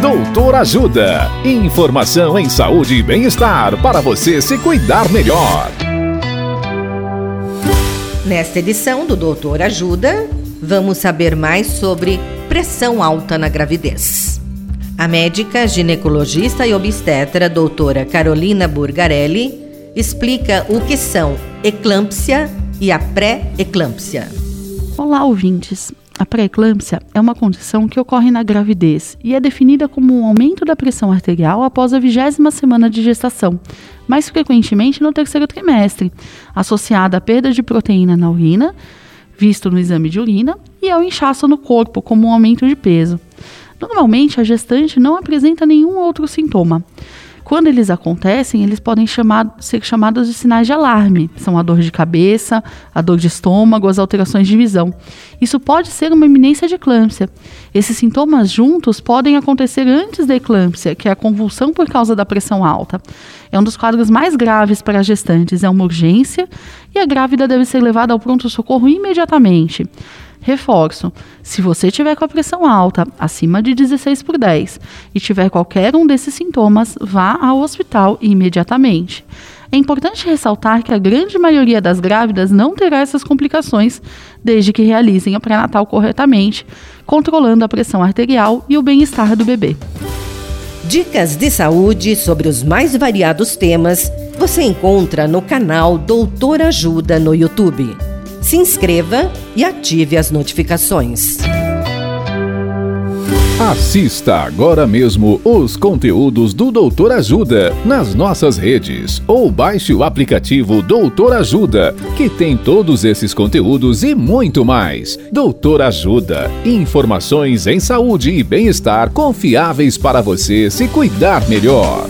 Doutor Ajuda. Informação em saúde e bem-estar para você se cuidar melhor. Nesta edição do Doutor Ajuda, vamos saber mais sobre pressão alta na gravidez. A médica ginecologista e obstetra doutora Carolina Burgarelli explica o que são eclâmpsia e a pré-eclâmpsia. Olá, ouvintes. A pré-eclâmpsia é uma condição que ocorre na gravidez e é definida como um aumento da pressão arterial após a vigésima semana de gestação, mais frequentemente no terceiro trimestre, associada à perda de proteína na urina, visto no exame de urina, e ao inchaço no corpo, como um aumento de peso. Normalmente, a gestante não apresenta nenhum outro sintoma. Quando eles acontecem, eles podem chamar, ser chamados de sinais de alarme. São a dor de cabeça, a dor de estômago, as alterações de visão. Isso pode ser uma eminência de eclâmpsia. Esses sintomas juntos podem acontecer antes da eclâmpsia, que é a convulsão por causa da pressão alta. É um dos quadros mais graves para as gestantes, é uma urgência e a grávida deve ser levada ao pronto-socorro imediatamente. Reforço: se você tiver com a pressão alta, acima de 16 por 10, e tiver qualquer um desses sintomas, vá ao hospital imediatamente. É importante ressaltar que a grande maioria das grávidas não terá essas complicações desde que realizem o pré-natal corretamente, controlando a pressão arterial e o bem-estar do bebê. Dicas de saúde sobre os mais variados temas você encontra no canal Doutor Ajuda no YouTube se inscreva e ative as notificações. Assista agora mesmo os conteúdos do Doutor Ajuda nas nossas redes ou baixe o aplicativo Doutor Ajuda, que tem todos esses conteúdos e muito mais. Doutor Ajuda, informações em saúde e bem-estar confiáveis para você se cuidar melhor.